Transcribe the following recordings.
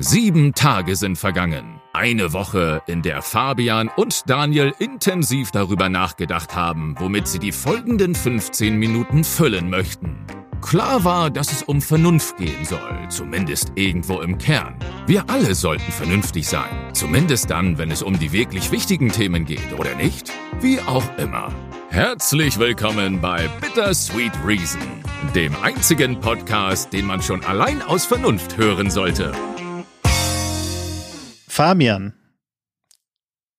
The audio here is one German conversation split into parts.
Sieben Tage sind vergangen. Eine Woche, in der Fabian und Daniel intensiv darüber nachgedacht haben, womit sie die folgenden 15 Minuten füllen möchten. Klar war, dass es um Vernunft gehen soll, zumindest irgendwo im Kern. Wir alle sollten vernünftig sein, zumindest dann, wenn es um die wirklich wichtigen Themen geht, oder nicht? Wie auch immer. Herzlich willkommen bei Bittersweet Reason, dem einzigen Podcast, den man schon allein aus Vernunft hören sollte. Fabian,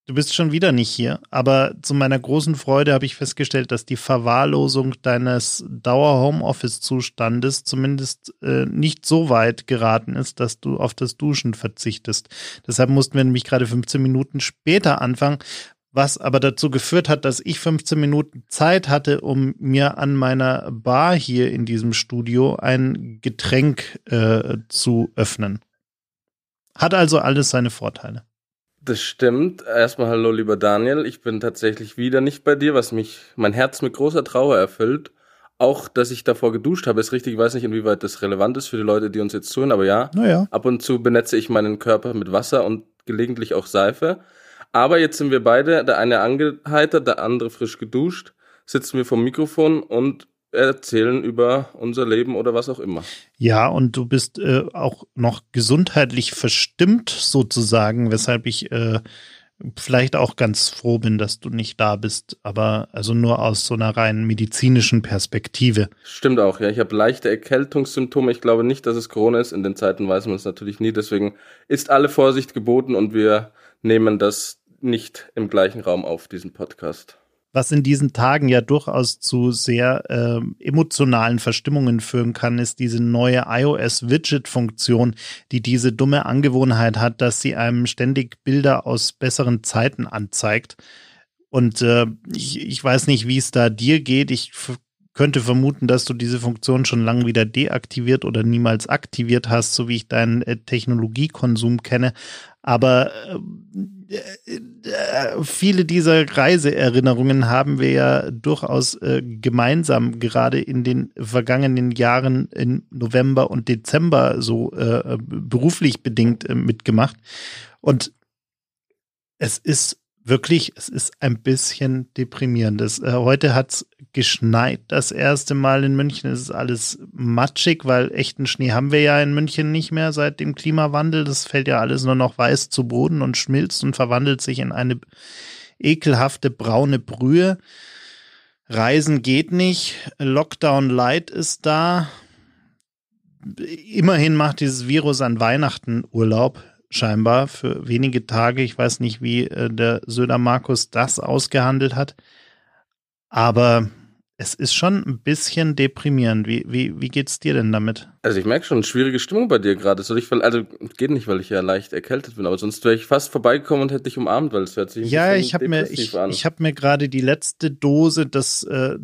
du bist schon wieder nicht hier, aber zu meiner großen Freude habe ich festgestellt, dass die Verwahrlosung deines Dauer-Homeoffice-Zustandes zumindest äh, nicht so weit geraten ist, dass du auf das Duschen verzichtest. Deshalb mussten wir nämlich gerade 15 Minuten später anfangen, was aber dazu geführt hat, dass ich 15 Minuten Zeit hatte, um mir an meiner Bar hier in diesem Studio ein Getränk äh, zu öffnen. Hat also alles seine Vorteile. Das stimmt. Erstmal hallo, lieber Daniel. Ich bin tatsächlich wieder nicht bei dir, was mich mein Herz mit großer Trauer erfüllt. Auch, dass ich davor geduscht habe, ist richtig. Ich weiß nicht, inwieweit das relevant ist für die Leute, die uns jetzt zuhören, aber ja. Naja. Ab und zu benetze ich meinen Körper mit Wasser und gelegentlich auch Seife. Aber jetzt sind wir beide, der eine angeheitert, der andere frisch geduscht, sitzen wir vom Mikrofon und erzählen über unser Leben oder was auch immer. Ja, und du bist äh, auch noch gesundheitlich verstimmt sozusagen, weshalb ich äh, vielleicht auch ganz froh bin, dass du nicht da bist, aber also nur aus so einer rein medizinischen Perspektive. Stimmt auch, ja. Ich habe leichte Erkältungssymptome. Ich glaube nicht, dass es Corona ist. In den Zeiten weiß man es natürlich nie. Deswegen ist alle Vorsicht geboten und wir nehmen das nicht im gleichen Raum auf, diesen Podcast was in diesen Tagen ja durchaus zu sehr äh, emotionalen Verstimmungen führen kann, ist diese neue iOS-Widget-Funktion, die diese dumme Angewohnheit hat, dass sie einem ständig Bilder aus besseren Zeiten anzeigt. Und äh, ich, ich weiß nicht, wie es da dir geht. Ich könnte vermuten, dass du diese Funktion schon lange wieder deaktiviert oder niemals aktiviert hast, so wie ich deinen äh, Technologiekonsum kenne. Aber äh, äh, viele dieser Reiseerinnerungen haben wir ja durchaus äh, gemeinsam gerade in den vergangenen Jahren in November und Dezember so äh, beruflich bedingt äh, mitgemacht. Und es ist wirklich, es ist ein bisschen deprimierend. Das, äh, heute hat's geschneit das erste Mal in München. Es ist alles matschig, weil echten Schnee haben wir ja in München nicht mehr seit dem Klimawandel. Das fällt ja alles nur noch weiß zu Boden und schmilzt und verwandelt sich in eine ekelhafte braune Brühe. Reisen geht nicht. Lockdown Light ist da. Immerhin macht dieses Virus an Weihnachten Urlaub scheinbar für wenige Tage. Ich weiß nicht, wie äh, der Söder Markus das ausgehandelt hat. Aber es ist schon ein bisschen deprimierend. Wie, wie, wie geht's dir denn damit? Also ich merke schon, schwierige Stimmung bei dir gerade. Soll ich, also geht nicht, weil ich ja leicht erkältet bin, aber sonst wäre ich fast vorbeigekommen und hätte dich umarmt, weil es hört sich ein Ja, ich habe mir, ich, ich habe mir gerade die letzte Dose des äh,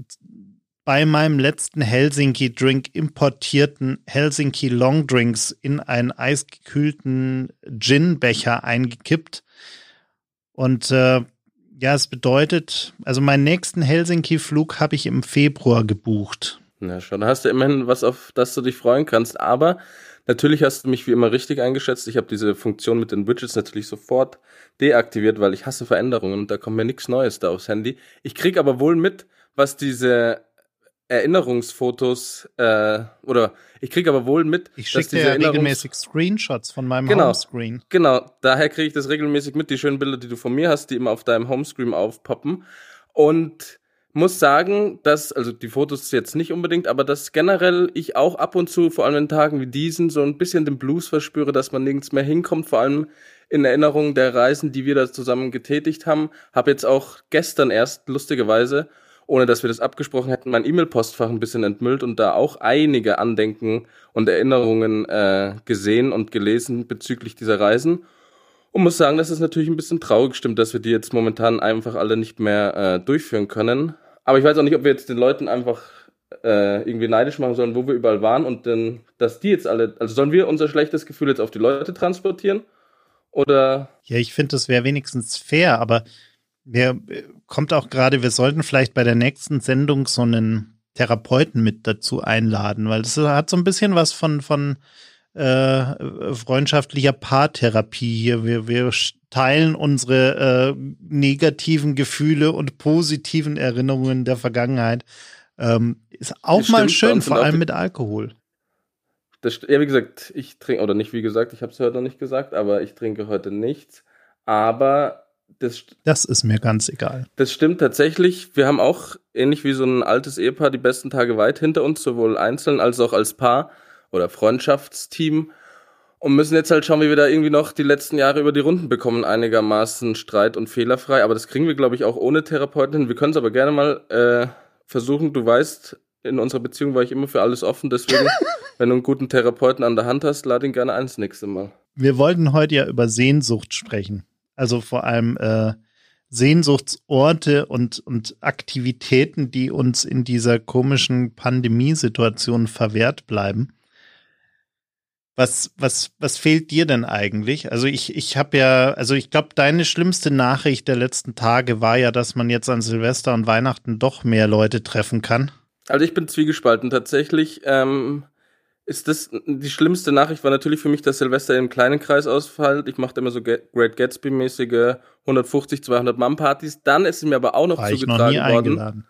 bei meinem letzten Helsinki-Drink importierten Helsinki Long Drinks in einen eisgekühlten Gin-Becher eingekippt. Und äh, ja, es bedeutet, also meinen nächsten Helsinki-Flug habe ich im Februar gebucht. Na schon, da hast du immerhin was, auf das du dich freuen kannst. Aber natürlich hast du mich wie immer richtig eingeschätzt. Ich habe diese Funktion mit den Widgets natürlich sofort deaktiviert, weil ich hasse Veränderungen und da kommt mir nichts Neues da aufs Handy. Ich krieg aber wohl mit, was diese Erinnerungsfotos äh, oder ich kriege aber wohl mit, ich dass diese ja regelmäßig Screenshots von meinem genau, Homescreen. Genau, daher kriege ich das regelmäßig mit, die schönen Bilder, die du von mir hast, die immer auf deinem Homescreen aufpoppen und muss sagen, dass also die Fotos jetzt nicht unbedingt, aber dass generell ich auch ab und zu vor allem in Tagen wie diesen so ein bisschen den Blues verspüre, dass man nirgends mehr hinkommt, vor allem in Erinnerung der Reisen, die wir da zusammen getätigt haben. Habe jetzt auch gestern erst lustigerweise ohne dass wir das abgesprochen hätten, mein E-Mail-Postfach ein bisschen entmüllt und da auch einige Andenken und Erinnerungen äh, gesehen und gelesen bezüglich dieser Reisen. Und muss sagen, dass es natürlich ein bisschen traurig stimmt, dass wir die jetzt momentan einfach alle nicht mehr äh, durchführen können. Aber ich weiß auch nicht, ob wir jetzt den Leuten einfach äh, irgendwie neidisch machen sollen, wo wir überall waren und dann, dass die jetzt alle, also sollen wir unser schlechtes Gefühl jetzt auf die Leute transportieren? Oder? Ja, ich finde, das wäre wenigstens fair, aber mir äh, kommt auch gerade, wir sollten vielleicht bei der nächsten Sendung so einen Therapeuten mit dazu einladen, weil das hat so ein bisschen was von, von äh, freundschaftlicher Paartherapie hier. Wir, wir teilen unsere äh, negativen Gefühle und positiven Erinnerungen der Vergangenheit. Ähm, ist auch das mal schön, vor allem mit Alkohol. Das, ja, wie gesagt, ich trinke, oder nicht wie gesagt, ich habe es heute noch nicht gesagt, aber ich trinke heute nichts. Aber das, das ist mir ganz egal. Das stimmt tatsächlich. Wir haben auch, ähnlich wie so ein altes Ehepaar, die besten Tage weit hinter uns, sowohl einzeln als auch als Paar oder Freundschaftsteam und müssen jetzt halt schauen, wie wir da irgendwie noch die letzten Jahre über die Runden bekommen, einigermaßen streit- und fehlerfrei. Aber das kriegen wir, glaube ich, auch ohne Therapeuten hin. Wir können es aber gerne mal äh, versuchen. Du weißt, in unserer Beziehung war ich immer für alles offen. Deswegen, wenn du einen guten Therapeuten an der Hand hast, lad ihn gerne ein das nächste Mal. Wir wollten heute ja über Sehnsucht sprechen. Also vor allem äh, Sehnsuchtsorte und, und Aktivitäten, die uns in dieser komischen Pandemiesituation verwehrt bleiben. Was, was, was fehlt dir denn eigentlich? Also ich, ich habe ja, also ich glaube, deine schlimmste Nachricht der letzten Tage war ja, dass man jetzt an Silvester und Weihnachten doch mehr Leute treffen kann. Also ich bin zwiegespalten. Tatsächlich ähm, ist das die schlimmste Nachricht war natürlich für mich, dass Silvester im kleinen Kreis ausfällt. Ich mache immer so Great Gatsby-mäßige 150, 200 Mann-Partys. Dann ist es mir aber auch noch war zugetragen ich noch nie worden. Eingeladen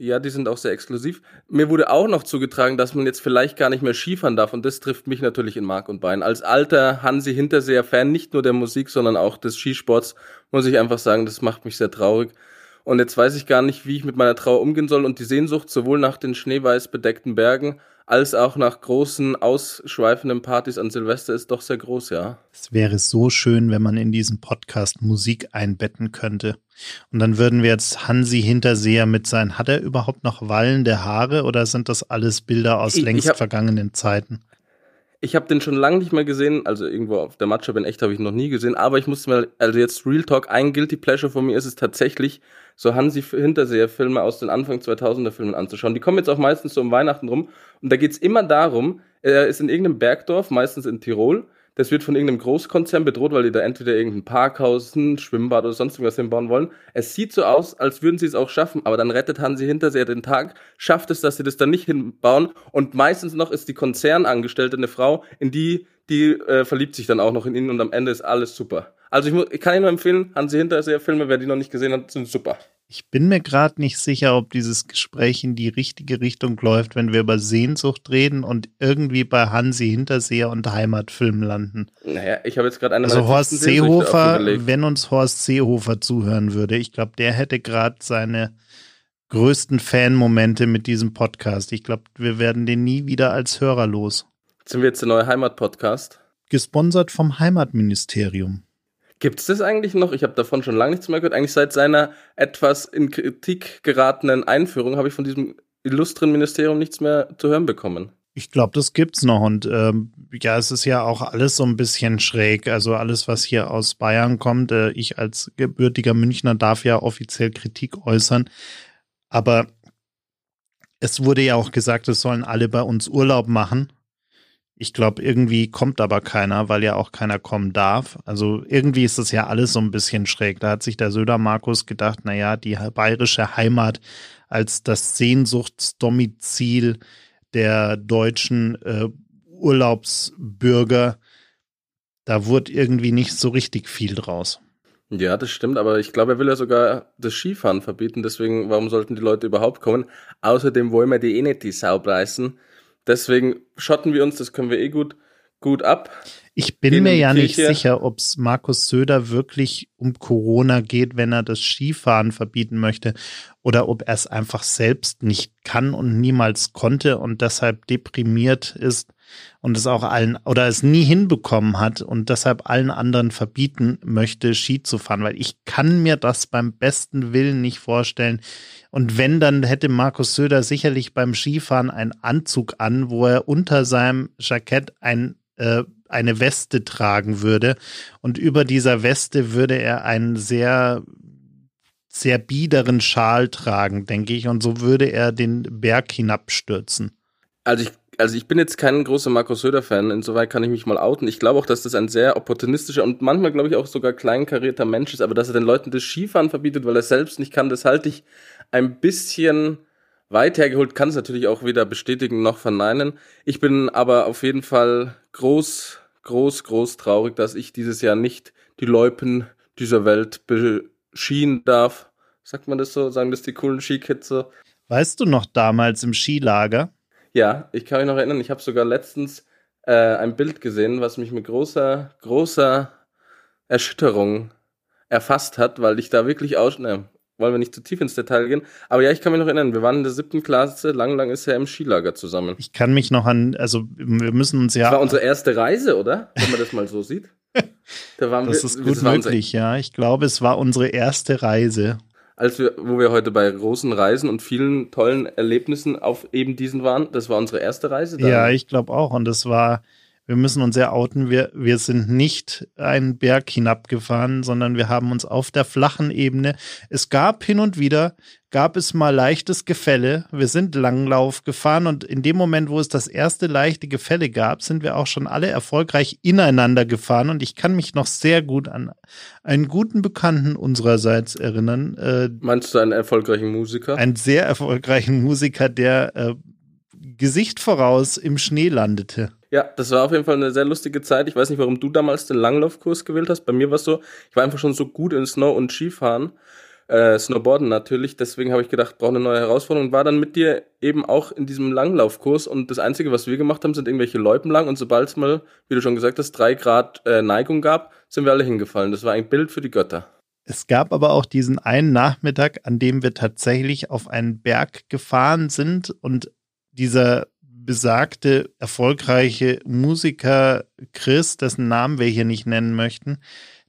ja, die sind auch sehr exklusiv. Mir wurde auch noch zugetragen, dass man jetzt vielleicht gar nicht mehr Skifahren darf und das trifft mich natürlich in Mark und Bein. Als alter Hansi Hinterseher-Fan, nicht nur der Musik, sondern auch des Skisports, muss ich einfach sagen, das macht mich sehr traurig. Und jetzt weiß ich gar nicht, wie ich mit meiner Trauer umgehen soll und die Sehnsucht sowohl nach den schneeweiß bedeckten Bergen als auch nach großen, ausschweifenden Partys an Silvester ist doch sehr groß, ja. Es wäre so schön, wenn man in diesen Podcast Musik einbetten könnte. Und dann würden wir jetzt Hansi Hinterseher mit sein. Hat er überhaupt noch wallende Haare oder sind das alles Bilder aus ich, längst ich hab, vergangenen Zeiten? Ich habe den schon lange nicht mehr gesehen, also irgendwo auf der Matchup in echt habe ich noch nie gesehen, aber ich musste mal, also jetzt Real Talk, ein Guilty Pleasure von mir ist es tatsächlich, so Hansi Hinterseher-Filme aus den Anfang 2000er Filmen anzuschauen. Die kommen jetzt auch meistens so um Weihnachten rum und da geht's immer darum, er ist in irgendeinem Bergdorf, meistens in Tirol, das wird von irgendeinem Großkonzern bedroht, weil die da entweder irgendein Parkhaus, ein Schwimmbad oder sonst irgendwas hinbauen wollen. Es sieht so aus, als würden sie es auch schaffen, aber dann rettet Hansi Hinterseher den Tag, schafft es, dass sie das dann nicht hinbauen und meistens noch ist die Konzernangestellte eine Frau, in die, die äh, verliebt sich dann auch noch in ihn und am Ende ist alles super. Also ich, ich kann Ihnen nur empfehlen, Hansi Hinterseher Filme, wer die noch nicht gesehen hat, sind super. Ich bin mir gerade nicht sicher, ob dieses Gespräch in die richtige Richtung läuft, wenn wir über Sehnsucht reden und irgendwie bei Hansi Hinterseher und Heimatfilmen landen. Naja, ich habe jetzt gerade eine Also Horst Seehofer, wenn uns Horst Seehofer zuhören würde, ich glaube, der hätte gerade seine größten Fanmomente mit diesem Podcast. Ich glaube, wir werden den nie wieder als Hörer los. Sind wir jetzt der neue Heimat-Podcast? Gesponsert vom Heimatministerium. Gibt es das eigentlich noch? Ich habe davon schon lange nichts mehr gehört. Eigentlich seit seiner etwas in Kritik geratenen Einführung habe ich von diesem illustren Ministerium nichts mehr zu hören bekommen. Ich glaube, das gibt's noch und ähm, ja, es ist ja auch alles so ein bisschen schräg. Also alles, was hier aus Bayern kommt, äh, ich als gebürtiger Münchner darf ja offiziell Kritik äußern, aber es wurde ja auch gesagt, es sollen alle bei uns Urlaub machen. Ich glaube, irgendwie kommt aber keiner, weil ja auch keiner kommen darf. Also irgendwie ist das ja alles so ein bisschen schräg. Da hat sich der Söder Markus gedacht, na ja, die bayerische Heimat als das Sehnsuchtsdomizil der deutschen äh, Urlaubsbürger, da wurde irgendwie nicht so richtig viel draus. Ja, das stimmt, aber ich glaube, er will ja sogar das Skifahren verbieten, deswegen, warum sollten die Leute überhaupt kommen? Außerdem wollen wir die eh nicht die Sau preisen. Deswegen schotten wir uns, das können wir eh gut, gut ab. Ich bin mir ja nicht sicher, ob es Markus Söder wirklich um Corona geht, wenn er das Skifahren verbieten möchte, oder ob er es einfach selbst nicht kann und niemals konnte und deshalb deprimiert ist und es auch allen oder es nie hinbekommen hat und deshalb allen anderen verbieten möchte, Ski zu fahren, weil ich kann mir das beim besten Willen nicht vorstellen. Und wenn, dann hätte Markus Söder sicherlich beim Skifahren einen Anzug an, wo er unter seinem Jackett ein äh, eine Weste tragen würde. Und über dieser Weste würde er einen sehr, sehr biederen Schal tragen, denke ich. Und so würde er den Berg hinabstürzen. Also ich, also ich bin jetzt kein großer Markus Söder-Fan, insoweit kann ich mich mal outen. Ich glaube auch, dass das ein sehr opportunistischer und manchmal, glaube ich, auch sogar kleinkarierter Mensch ist, aber dass er den Leuten das Skifahren verbietet, weil er selbst nicht kann, das halte ich ein bisschen weit hergeholt, kann es natürlich auch weder bestätigen noch verneinen. Ich bin aber auf jeden Fall groß, groß, groß traurig, dass ich dieses Jahr nicht die Loipen dieser Welt beschienen darf. Sagt man das so? Sagen das die coolen Skikids so? Weißt du noch damals im Skilager? Ja, ich kann mich noch erinnern, ich habe sogar letztens äh, ein Bild gesehen, was mich mit großer, großer Erschütterung erfasst hat, weil ich da wirklich aus, ne, wollen wir nicht zu tief ins Detail gehen. Aber ja, ich kann mich noch erinnern, wir waren in der siebten Klasse, lang, lang ist er im Skilager zusammen. Ich kann mich noch an, also wir müssen uns ja. Das war unsere erste Reise, oder? Wenn man das mal so sieht. Da waren das wir, ist gut möglich, ja. Ich glaube, es war unsere erste Reise. Als wir, wo wir heute bei großen Reisen und vielen tollen Erlebnissen auf eben diesen waren, das war unsere erste Reise. Da. Ja, ich glaube auch. Und das war, wir müssen uns ja outen, wir, wir sind nicht einen Berg hinabgefahren, sondern wir haben uns auf der flachen Ebene, es gab hin und wieder, gab es mal leichtes Gefälle. Wir sind Langlauf gefahren und in dem Moment, wo es das erste leichte Gefälle gab, sind wir auch schon alle erfolgreich ineinander gefahren und ich kann mich noch sehr gut an einen guten Bekannten unsererseits erinnern. Äh, Meinst du einen erfolgreichen Musiker? Einen sehr erfolgreichen Musiker, der äh, Gesicht voraus im Schnee landete. Ja, das war auf jeden Fall eine sehr lustige Zeit. Ich weiß nicht, warum du damals den Langlaufkurs gewählt hast. Bei mir war es so, ich war einfach schon so gut in Snow und Skifahren, äh, Snowboarden natürlich. Deswegen habe ich gedacht, brauche eine neue Herausforderung. Und war dann mit dir eben auch in diesem Langlaufkurs. Und das Einzige, was wir gemacht haben, sind irgendwelche Loipen lang. Und sobald es mal, wie du schon gesagt hast, drei Grad äh, Neigung gab, sind wir alle hingefallen. Das war ein Bild für die Götter. Es gab aber auch diesen einen Nachmittag, an dem wir tatsächlich auf einen Berg gefahren sind und dieser besagte erfolgreiche Musiker Chris, dessen Namen wir hier nicht nennen möchten,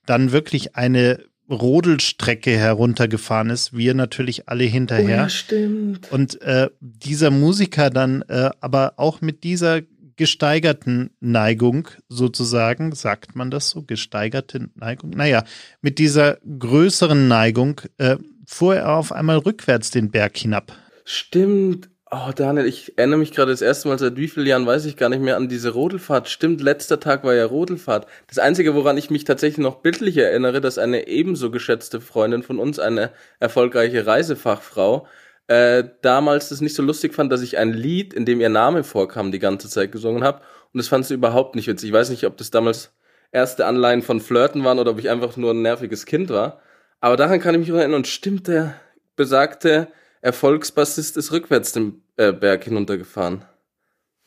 dann wirklich eine Rodelstrecke heruntergefahren ist, wir natürlich alle hinterher. Oh ja, stimmt. Und äh, dieser Musiker dann äh, aber auch mit dieser gesteigerten Neigung sozusagen, sagt man das so, gesteigerte Neigung? Naja, mit dieser größeren Neigung äh, fuhr er auf einmal rückwärts den Berg hinab. Stimmt. Oh, Daniel, ich erinnere mich gerade das erste Mal seit wie vielen Jahren, weiß ich gar nicht mehr, an diese Rodelfahrt. Stimmt, letzter Tag war ja Rodelfahrt. Das Einzige, woran ich mich tatsächlich noch bildlich erinnere, dass eine ebenso geschätzte Freundin von uns, eine erfolgreiche Reisefachfrau, äh, damals das nicht so lustig fand, dass ich ein Lied, in dem ihr Name vorkam, die ganze Zeit gesungen habe. Und das fand sie überhaupt nicht witzig. Ich weiß nicht, ob das damals erste Anleihen von Flirten waren oder ob ich einfach nur ein nerviges Kind war. Aber daran kann ich mich erinnern. Und stimmt, der besagte Erfolgsbassist ist rückwärts den äh, Berg hinuntergefahren.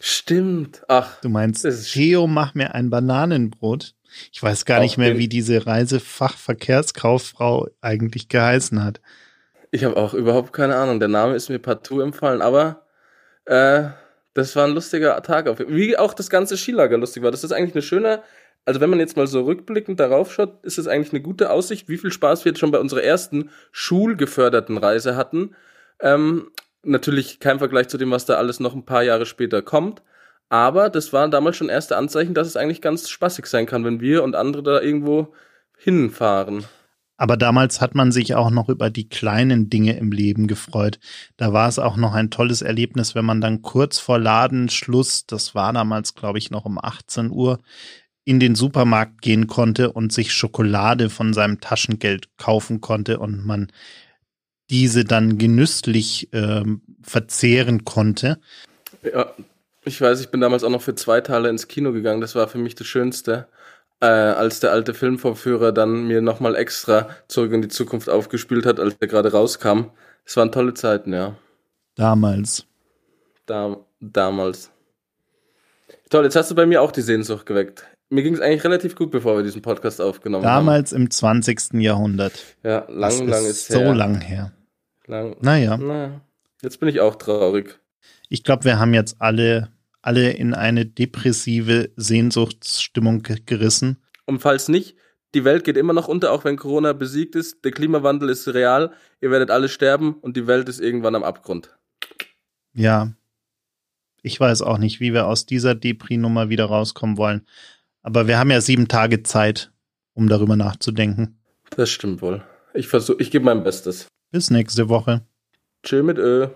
Stimmt. Ach. Du meinst, Theo, mach mir ein Bananenbrot. Ich weiß gar nicht mehr, wie diese Reisefachverkehrskauffrau eigentlich geheißen hat. Ich habe auch überhaupt keine Ahnung. Der Name ist mir partout empfallen, aber äh, das war ein lustiger Tag. Auf, wie auch das ganze Skilager lustig war. Das ist eigentlich eine schöne, also wenn man jetzt mal so rückblickend darauf schaut, ist es eigentlich eine gute Aussicht, wie viel Spaß wir jetzt schon bei unserer ersten schulgeförderten Reise hatten. Ähm, natürlich kein Vergleich zu dem, was da alles noch ein paar Jahre später kommt. Aber das waren damals schon erste Anzeichen, dass es eigentlich ganz spaßig sein kann, wenn wir und andere da irgendwo hinfahren. Aber damals hat man sich auch noch über die kleinen Dinge im Leben gefreut. Da war es auch noch ein tolles Erlebnis, wenn man dann kurz vor Ladenschluss, das war damals, glaube ich, noch um 18 Uhr, in den Supermarkt gehen konnte und sich Schokolade von seinem Taschengeld kaufen konnte und man diese dann genüsslich ähm, verzehren konnte. Ja, ich weiß, ich bin damals auch noch für zwei Teile ins Kino gegangen. Das war für mich das Schönste, äh, als der alte Filmvorführer dann mir nochmal extra zurück in die Zukunft aufgespielt hat, als der gerade rauskam. Es waren tolle Zeiten, ja. Damals. Da, damals. Toll, jetzt hast du bei mir auch die Sehnsucht geweckt. Mir ging es eigentlich relativ gut, bevor wir diesen Podcast aufgenommen Damals haben. Damals im 20. Jahrhundert. Ja, lang, das lang ist, ist so her. lang her. Lang. Naja. naja. Jetzt bin ich auch traurig. Ich glaube, wir haben jetzt alle, alle in eine depressive Sehnsuchtsstimmung gerissen. Und falls nicht, die Welt geht immer noch unter, auch wenn Corona besiegt ist. Der Klimawandel ist real. Ihr werdet alle sterben und die Welt ist irgendwann am Abgrund. Ja. Ich weiß auch nicht, wie wir aus dieser Depri-Nummer wieder rauskommen wollen. Aber wir haben ja sieben Tage Zeit, um darüber nachzudenken. Das stimmt wohl. Ich versuche, ich gebe mein Bestes. Bis nächste Woche. Chill mit Ö.